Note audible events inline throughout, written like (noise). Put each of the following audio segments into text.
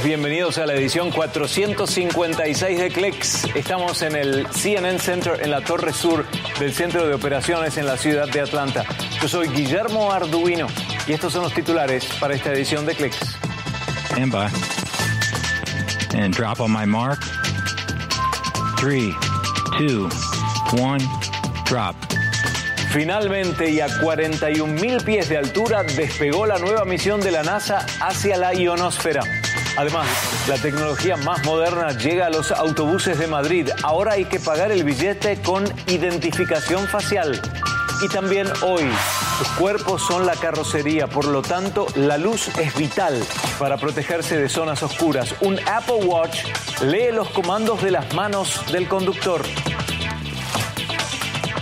todos, bienvenidos a la edición 456 de Clicks. Estamos en el CNN Center en la Torre Sur del Centro de Operaciones en la ciudad de Atlanta. Yo soy Guillermo Arduino y estos son los titulares para esta edición de Clicks. And by. And drop on my mark. Three, two, one, drop. Finalmente y a 41.000 pies de altura despegó la nueva misión de la NASA hacia la ionosfera. Además, la tecnología más moderna llega a los autobuses de Madrid. Ahora hay que pagar el billete con identificación facial. Y también hoy, los cuerpos son la carrocería, por lo tanto, la luz es vital para protegerse de zonas oscuras. Un Apple Watch lee los comandos de las manos del conductor.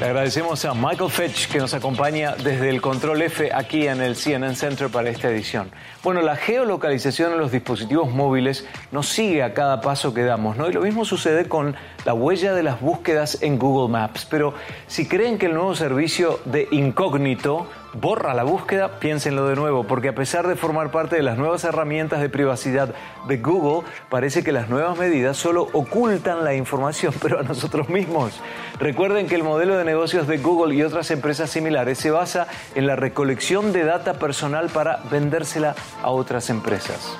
Le agradecemos a Michael Fetch que nos acompaña desde el Control F aquí en el CNN Center para esta edición. Bueno, la geolocalización en los dispositivos móviles nos sigue a cada paso que damos, ¿no? Y lo mismo sucede con la huella de las búsquedas en Google Maps. Pero si creen que el nuevo servicio de incógnito borra la búsqueda, piénsenlo de nuevo, porque a pesar de formar parte de las nuevas herramientas de privacidad de Google, parece que las nuevas medidas solo ocultan la información, (laughs) pero a nosotros mismos. Recuerden que el modelo de negocios de Google y otras empresas similares se basa en la recolección de data personal para vendérsela a otras empresas.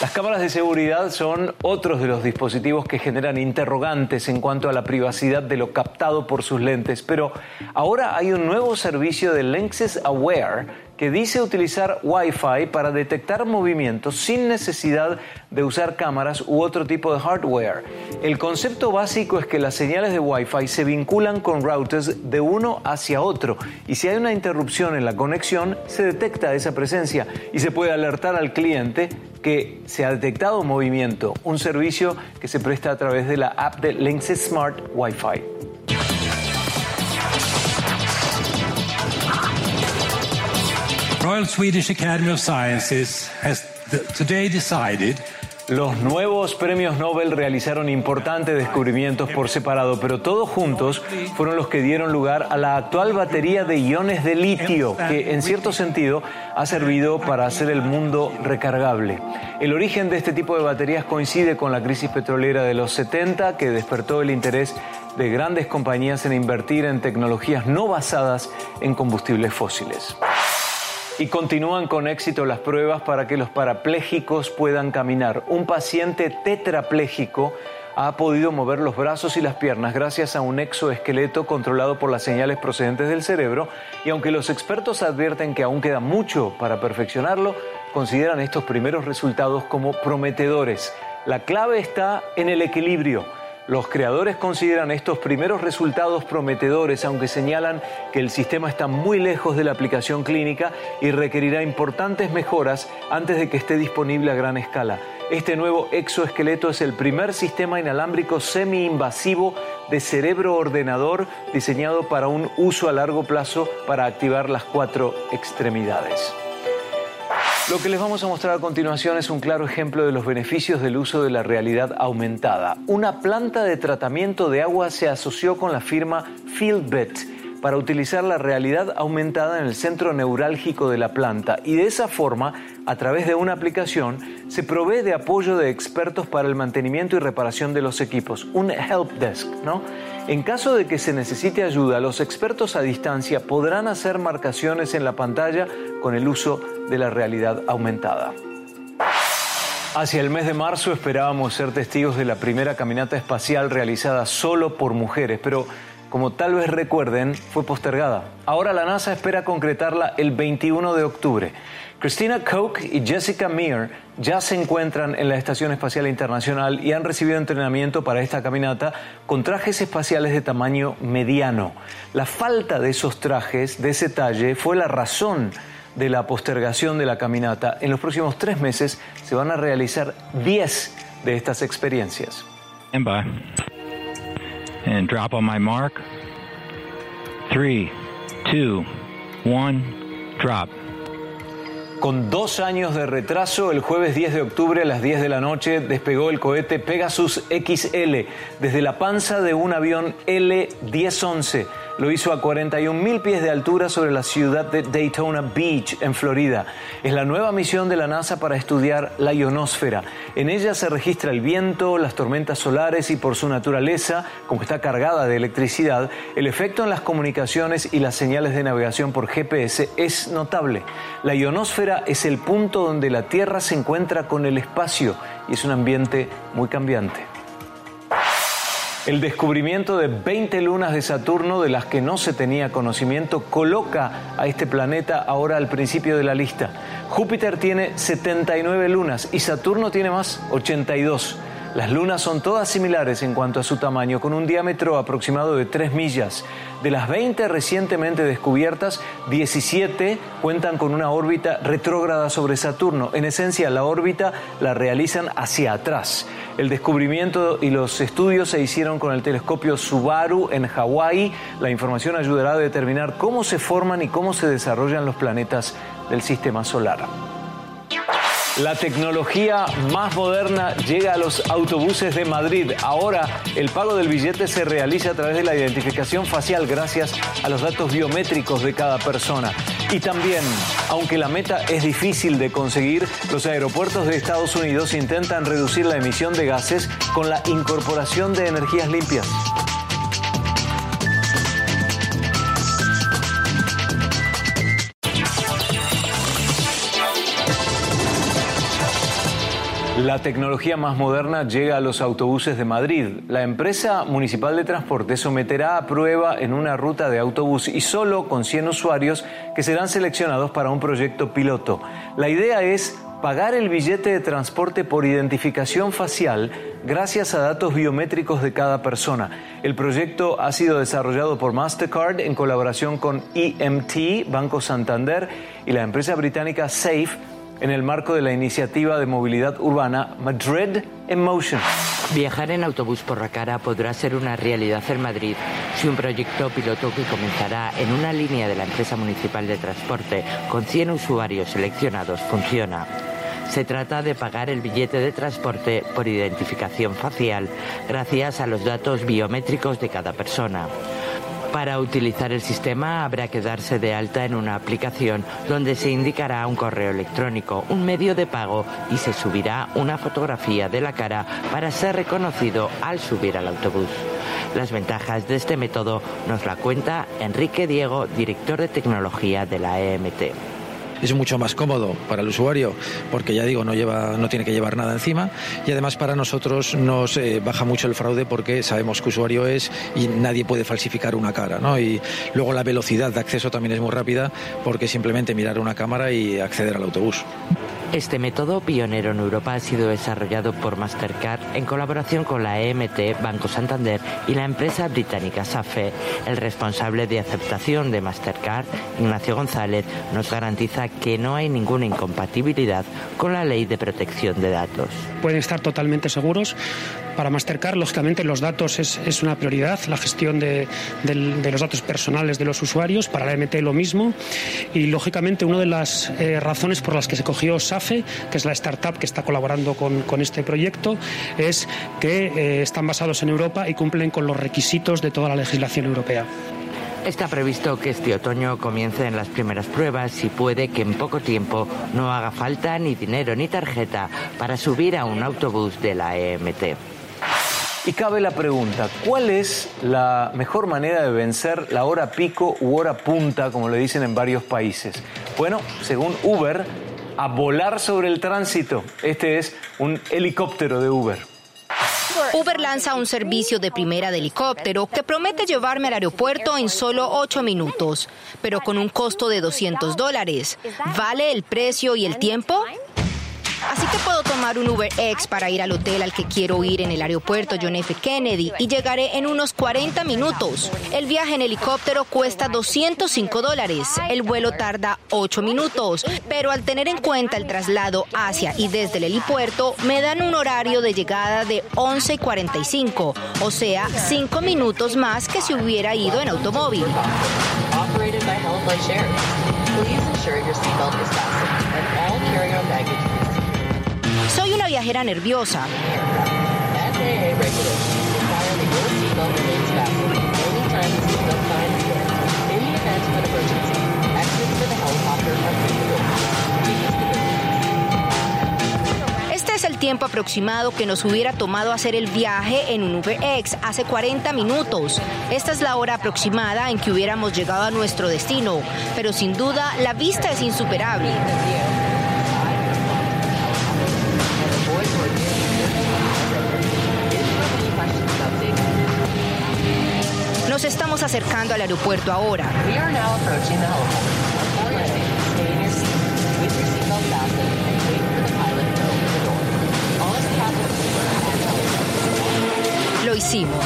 Las cámaras de seguridad son otros de los dispositivos que generan interrogantes en cuanto a la privacidad de lo captado por sus lentes, pero ahora hay un nuevo servicio de Lenses Aware que dice utilizar Wi-Fi para detectar movimientos sin necesidad de usar cámaras u otro tipo de hardware. El concepto básico es que las señales de Wi-Fi se vinculan con routers de uno hacia otro y si hay una interrupción en la conexión se detecta esa presencia y se puede alertar al cliente que se ha detectado movimiento, un servicio que se presta a través de la app de Lenses Smart Wi-Fi. Royal Swedish Academy of Sciences has today decided Los nuevos premios Nobel realizaron importantes descubrimientos por separado, pero todos juntos fueron los que dieron lugar a la actual batería de iones de litio, que en cierto sentido ha servido para hacer el mundo recargable. El origen de este tipo de baterías coincide con la crisis petrolera de los 70, que despertó el interés de grandes compañías en invertir en tecnologías no basadas en combustibles fósiles. Y continúan con éxito las pruebas para que los parapléjicos puedan caminar. Un paciente tetrapléjico ha podido mover los brazos y las piernas gracias a un exoesqueleto controlado por las señales procedentes del cerebro y aunque los expertos advierten que aún queda mucho para perfeccionarlo, consideran estos primeros resultados como prometedores. La clave está en el equilibrio los creadores consideran estos primeros resultados prometedores, aunque señalan que el sistema está muy lejos de la aplicación clínica y requerirá importantes mejoras antes de que esté disponible a gran escala. Este nuevo exoesqueleto es el primer sistema inalámbrico semi-invasivo de cerebro ordenador diseñado para un uso a largo plazo para activar las cuatro extremidades. Lo que les vamos a mostrar a continuación es un claro ejemplo de los beneficios del uso de la realidad aumentada. Una planta de tratamiento de agua se asoció con la firma FieldBet para utilizar la realidad aumentada en el centro neurálgico de la planta y de esa forma, a través de una aplicación, se provee de apoyo de expertos para el mantenimiento y reparación de los equipos, un help desk, ¿no? En caso de que se necesite ayuda, los expertos a distancia podrán hacer marcaciones en la pantalla con el uso de la realidad aumentada. Hacia el mes de marzo esperábamos ser testigos de la primera caminata espacial realizada solo por mujeres, pero como tal vez recuerden, fue postergada. Ahora la NASA espera concretarla el 21 de octubre. Christina Koch y Jessica Meir ya se encuentran en la Estación Espacial Internacional y han recibido entrenamiento para esta caminata con trajes espaciales de tamaño mediano. La falta de esos trajes, de ese talle, fue la razón de la postergación de la caminata. En los próximos tres meses se van a realizar 10 de estas experiencias. And by. And drop on my mark. Three, two, one, drop. Con dos años de retraso, el jueves 10 de octubre a las 10 de la noche despegó el cohete Pegasus XL desde la panza de un avión L-1011 Lo hizo a 41.000 pies de altura sobre la ciudad de Daytona Beach, en Florida. Es la nueva misión de la NASA para estudiar la ionosfera. En ella se registra el viento, las tormentas solares y por su naturaleza, como está cargada de electricidad, el efecto en las comunicaciones y las señales de navegación por GPS es notable. La ionosfera es el punto donde la Tierra se encuentra con el espacio y es un ambiente muy cambiante. El descubrimiento de 20 lunas de Saturno de las que no se tenía conocimiento coloca a este planeta ahora al principio de la lista. Júpiter tiene 79 lunas y Saturno tiene más, 82. Las lunas son todas similares en cuanto a su tamaño, con un diámetro aproximado de 3 millas. De las 20 recientemente descubiertas, 17 cuentan con una órbita retrógrada sobre Saturno. En esencia, la órbita la realizan hacia atrás. El descubrimiento y los estudios se hicieron con el telescopio Subaru en Hawái. La información ayudará a determinar cómo se forman y cómo se desarrollan los planetas del sistema solar. La tecnología más moderna llega a los autobuses de Madrid. Ahora el pago del billete se realiza a través de la identificación facial gracias a los datos biométricos de cada persona. Y también, aunque la meta es difícil de conseguir, los aeropuertos de Estados Unidos intentan reducir la emisión de gases con la incorporación de energías limpias. La tecnología más moderna llega a los autobuses de Madrid. La empresa municipal de transporte someterá a prueba en una ruta de autobús y solo con 100 usuarios que serán seleccionados para un proyecto piloto. La idea es pagar el billete de transporte por identificación facial gracias a datos biométricos de cada persona. El proyecto ha sido desarrollado por Mastercard en colaboración con EMT, Banco Santander y la empresa británica Safe en el marco de la iniciativa de movilidad urbana Madrid in Motion. Viajar en autobús por la cara podrá ser una realidad en Madrid si un proyecto piloto que comenzará en una línea de la empresa municipal de transporte con 100 usuarios seleccionados funciona. Se trata de pagar el billete de transporte por identificación facial gracias a los datos biométricos de cada persona. Para utilizar el sistema habrá que darse de alta en una aplicación donde se indicará un correo electrónico, un medio de pago y se subirá una fotografía de la cara para ser reconocido al subir al autobús. Las ventajas de este método nos la cuenta Enrique Diego, director de tecnología de la EMT es mucho más cómodo para el usuario porque ya digo no lleva no tiene que llevar nada encima y además para nosotros nos eh, baja mucho el fraude porque sabemos que usuario es y nadie puede falsificar una cara ¿no? y luego la velocidad de acceso también es muy rápida porque simplemente mirar una cámara y acceder al autobús. Este método, pionero en Europa, ha sido desarrollado por Mastercard en colaboración con la EMT, Banco Santander y la empresa británica SAFE. El responsable de aceptación de Mastercard, Ignacio González, nos garantiza que no hay ninguna incompatibilidad con la ley de protección de datos. Pueden estar totalmente seguros. Para Mastercard, lógicamente, los datos es, una prioridad, la gestión de, los datos personales de los usuarios. Para la EMT lo mismo. Y, lógicamente, una de las eh, razones por las que se cogió SAFE, que es la startup que está colaborando con, este proyecto, es que eh, están basados en Europa y cumplen con los requisitos de toda la legislación europea. Está previsto que este otoño comiencen las primeras pruebas y puede que en poco tiempo no haga falta ni dinero ni tarjeta para subir a un autobús de la EMT. Y cabe la pregunta, ¿cuál es la mejor manera de vencer la hora pico u hora punta, como le dicen en varios países? Bueno, según Uber, a volar sobre el tránsito. Este es un helicóptero de Uber. Uber lanza un servicio de primera de helicóptero que promete llevarme al aeropuerto en solo ocho minutos, pero con un costo de 200 dólares. ¿Vale el precio y el tiempo? Así que puedo tomar un Uber X para ir al hotel al que quiero ir en el aeropuerto John F. Kennedy y llegaré en unos 40 minutos. El viaje en helicóptero cuesta 205 dólares. El vuelo tarda 8 minutos, pero al tener en cuenta el traslado hacia y desde el helipuerto, me dan un horario de llegada de 11.45, o sea, 5 minutos más que si hubiera ido en automóvil viajera nerviosa. Este es el tiempo aproximado que nos hubiera tomado hacer el viaje en un UberX hace 40 minutos. Esta es la hora aproximada en que hubiéramos llegado a nuestro destino, pero sin duda la vista es insuperable. Nos estamos acercando al aeropuerto ahora. Lo hicimos.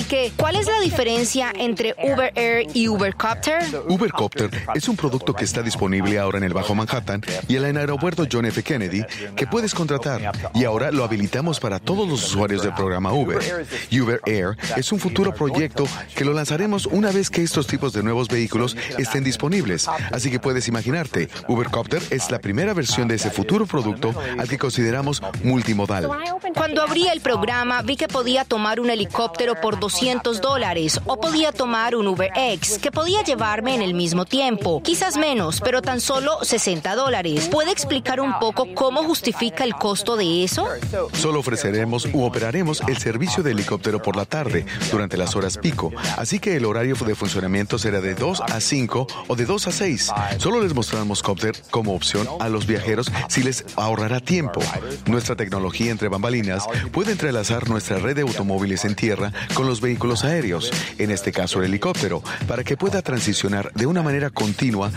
Así que, ¿cuál es la diferencia entre Uber Air y Ubercopter? Ubercopter es un producto que está disponible ahora en el Bajo Manhattan y en el aeropuerto John F. Kennedy que puedes contratar y ahora lo habilitamos para todos los usuarios del programa Uber. Uber Air es un futuro proyecto que lo lanzaremos una vez que estos tipos de nuevos vehículos estén disponibles. Así que puedes imaginarte, Ubercopter es la primera versión de ese futuro producto al que consideramos multimodal. Cuando abrí el programa vi que podía tomar un helicóptero por 200 dólares o podía tomar un UberX que podía llevarme en el mismo tiempo, quizás menos, pero tan solo 60 dólares. ¿Puede explicar un poco cómo justifica el costo de eso? Solo ofreceremos u operaremos el servicio de helicóptero por la tarde durante las horas pico, así que el horario de funcionamiento será de 2 a 5 o de 2 a 6. Solo les mostramos Copter como opción a los viajeros si les ahorrará tiempo. Nuestra tecnología entre bambalinas puede entrelazar nuestra red de automóviles en tierra con los vehículos aéreos, en este caso el helicóptero, para que pueda transicionar de una manera continua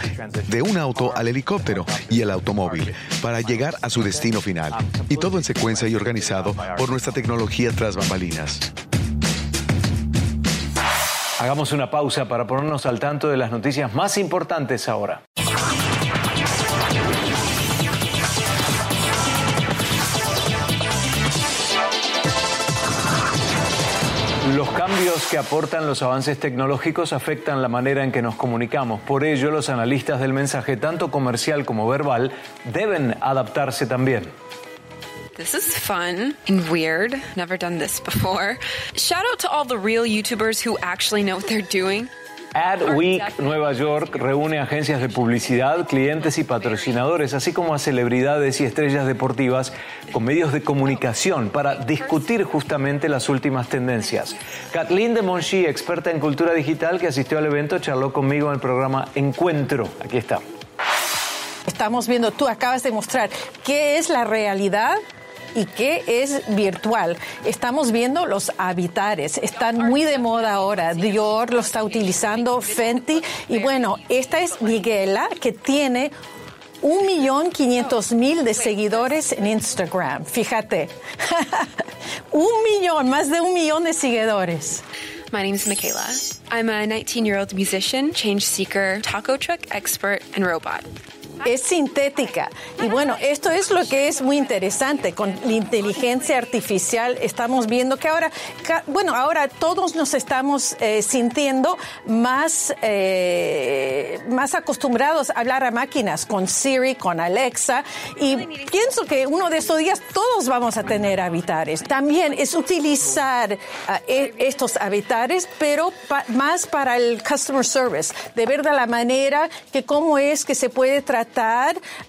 de un auto al helicóptero y el automóvil para llegar a su destino final. Y todo en secuencia y organizado por nuestra tecnología tras bambalinas. Hagamos una pausa para ponernos al tanto de las noticias más importantes ahora. Cambios que aportan los avances tecnológicos afectan la manera en que nos comunicamos. Por ello, los analistas del mensaje, tanto comercial como verbal, deben adaptarse también. This is fun and weird. Never done this before. Shout out to all the real YouTubers who actually know what they're doing. AdWeek Nueva York reúne agencias de publicidad, clientes y patrocinadores, así como a celebridades y estrellas deportivas con medios de comunicación para discutir justamente las últimas tendencias. Kathleen de Monchi, experta en cultura digital que asistió al evento, charló conmigo en el programa Encuentro. Aquí está. Estamos viendo, tú acabas de mostrar qué es la realidad y qué es virtual. Estamos viendo los avatares, están muy de moda ahora. Dior lo está utilizando, Fenty. Y bueno, esta es Miguela que tiene un millón quinientos mil de seguidores en Instagram. Fíjate, (laughs) un millón, más de un millón de seguidores. My name is Michaela. I'm a 19 year old musician, change seeker, taco truck expert, and robot. Es sintética. Y bueno, esto es lo que es muy interesante. Con la inteligencia artificial estamos viendo que ahora, bueno, ahora todos nos estamos eh, sintiendo más, eh, más acostumbrados a hablar a máquinas con Siri, con Alexa. Y pienso que uno de estos días todos vamos a tener avatares. También es utilizar eh, estos avatares, pero más para el customer service, de ver de la manera que cómo es que se puede tratar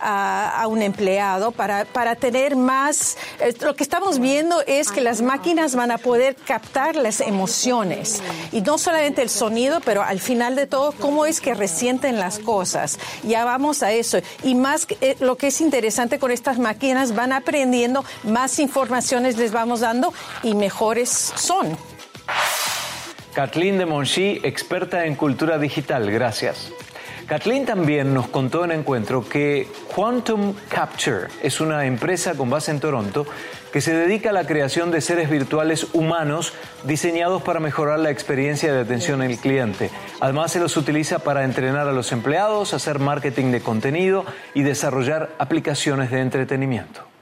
a, un empleado para, para tener más. Eh, lo que estamos viendo es que las máquinas van a poder captar las emociones y no solamente el sonido, pero al final de todo, cómo es que resienten las cosas. Ya vamos a eso. Y más eh, lo que es interesante con estas máquinas, van aprendiendo, más informaciones les vamos dando y mejores son. Kathleen de Monchi, experta en cultura digital. Gracias. Kathleen también nos contó en encuentro que Quantum Capture es una empresa con base en Toronto que se dedica a la creación de seres virtuales humanos diseñados para mejorar la experiencia de atención al cliente. Además se los utiliza para entrenar a los empleados, hacer marketing de contenido y desarrollar aplicaciones de entretenimiento.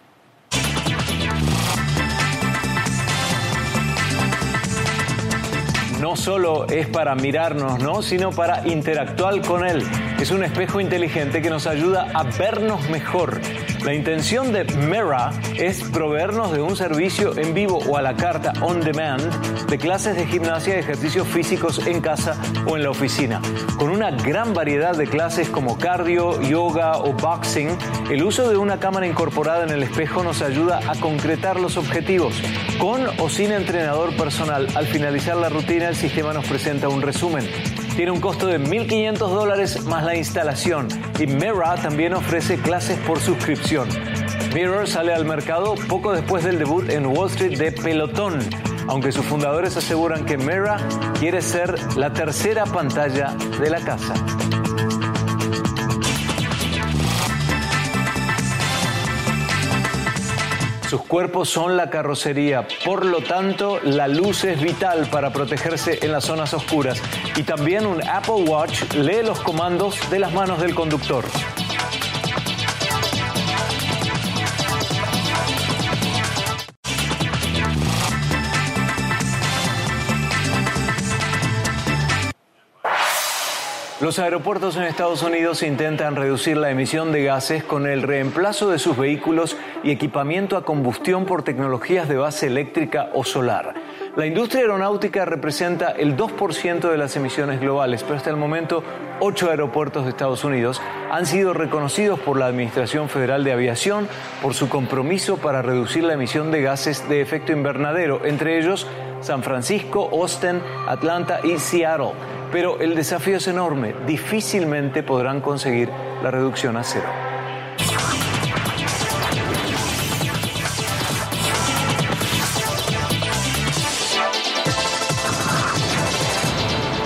No solo es para mirarnos, ¿no? sino para interactuar con él. Es un espejo inteligente que nos ayuda a vernos mejor. La intención de Mira es proveernos de un servicio en vivo o a la carta on demand de clases de gimnasia y ejercicios físicos en casa o en la oficina. Con una gran variedad de clases como cardio, yoga o boxing, el uso de una cámara incorporada en el espejo nos ayuda a concretar los objetivos. Con o sin entrenador personal, al finalizar la rutina el sistema nos presenta un resumen. Tiene un costo de 1.500 dólares más la instalación y Mira también ofrece clases por suscripción. Mirror sale al mercado poco después del debut en Wall Street de Pelotón, aunque sus fundadores aseguran que Mira quiere ser la tercera pantalla de la casa. Sus cuerpos son la carrocería, por lo tanto la luz es vital para protegerse en las zonas oscuras y también un Apple Watch lee los comandos de las manos del conductor. Los aeropuertos en Estados Unidos intentan reducir la emisión de gases con el reemplazo de sus vehículos y equipamiento a combustión por tecnologías de base eléctrica o solar. La industria aeronáutica representa el 2% de las emisiones globales, pero hasta el momento ocho aeropuertos de Estados Unidos han sido reconocidos por la Administración Federal de Aviación por su compromiso para reducir la emisión de gases de efecto invernadero, entre ellos San Francisco, Austin, Atlanta y Seattle. Pero el desafío es enorme. Difícilmente podrán conseguir la reducción a cero.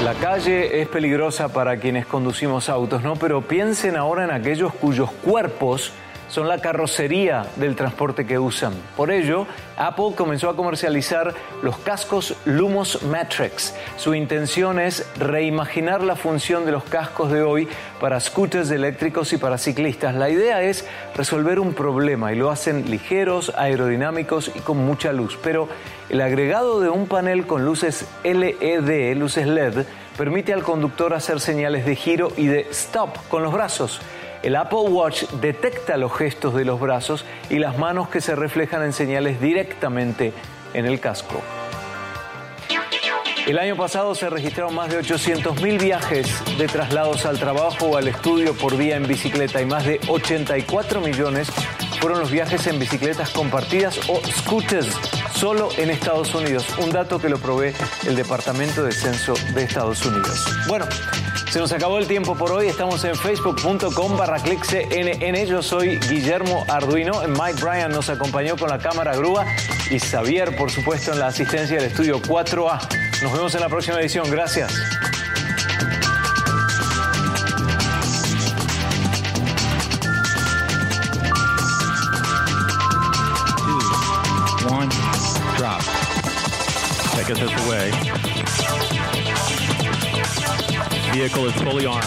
La calle es peligrosa para quienes conducimos autos, ¿no? Pero piensen ahora en aquellos cuyos cuerpos son la carrocería del transporte que usan. Por ello, Apple comenzó a comercializar los cascos Lumos Matrix. Su intención es reimaginar la función de los cascos de hoy para scooters eléctricos y para ciclistas. La idea es resolver un problema y lo hacen ligeros, aerodinámicos y con mucha luz. Pero el agregado de un panel con luces LED, luces LED, permite al conductor hacer señales de giro y de stop con los brazos. El Apple Watch detecta los gestos de los brazos y las manos que se reflejan en señales directamente en el casco. El año pasado se registraron más de 800.000 viajes de traslados al trabajo o al estudio por día en bicicleta y más de 84 millones fueron los viajes en bicicletas compartidas o scooters solo en Estados Unidos. Un dato que lo provee el Departamento de Censo de Estados Unidos. Bueno, se nos acabó el tiempo por hoy. Estamos en facebook.com barra CNN. Yo soy Guillermo Arduino. Mike Bryan nos acompañó con la cámara grúa y Xavier, por supuesto, en la asistencia del estudio 4A. Nos vemos en la próxima edición. Gracias. One, drop. That gets us away. Vehicle is fully armed.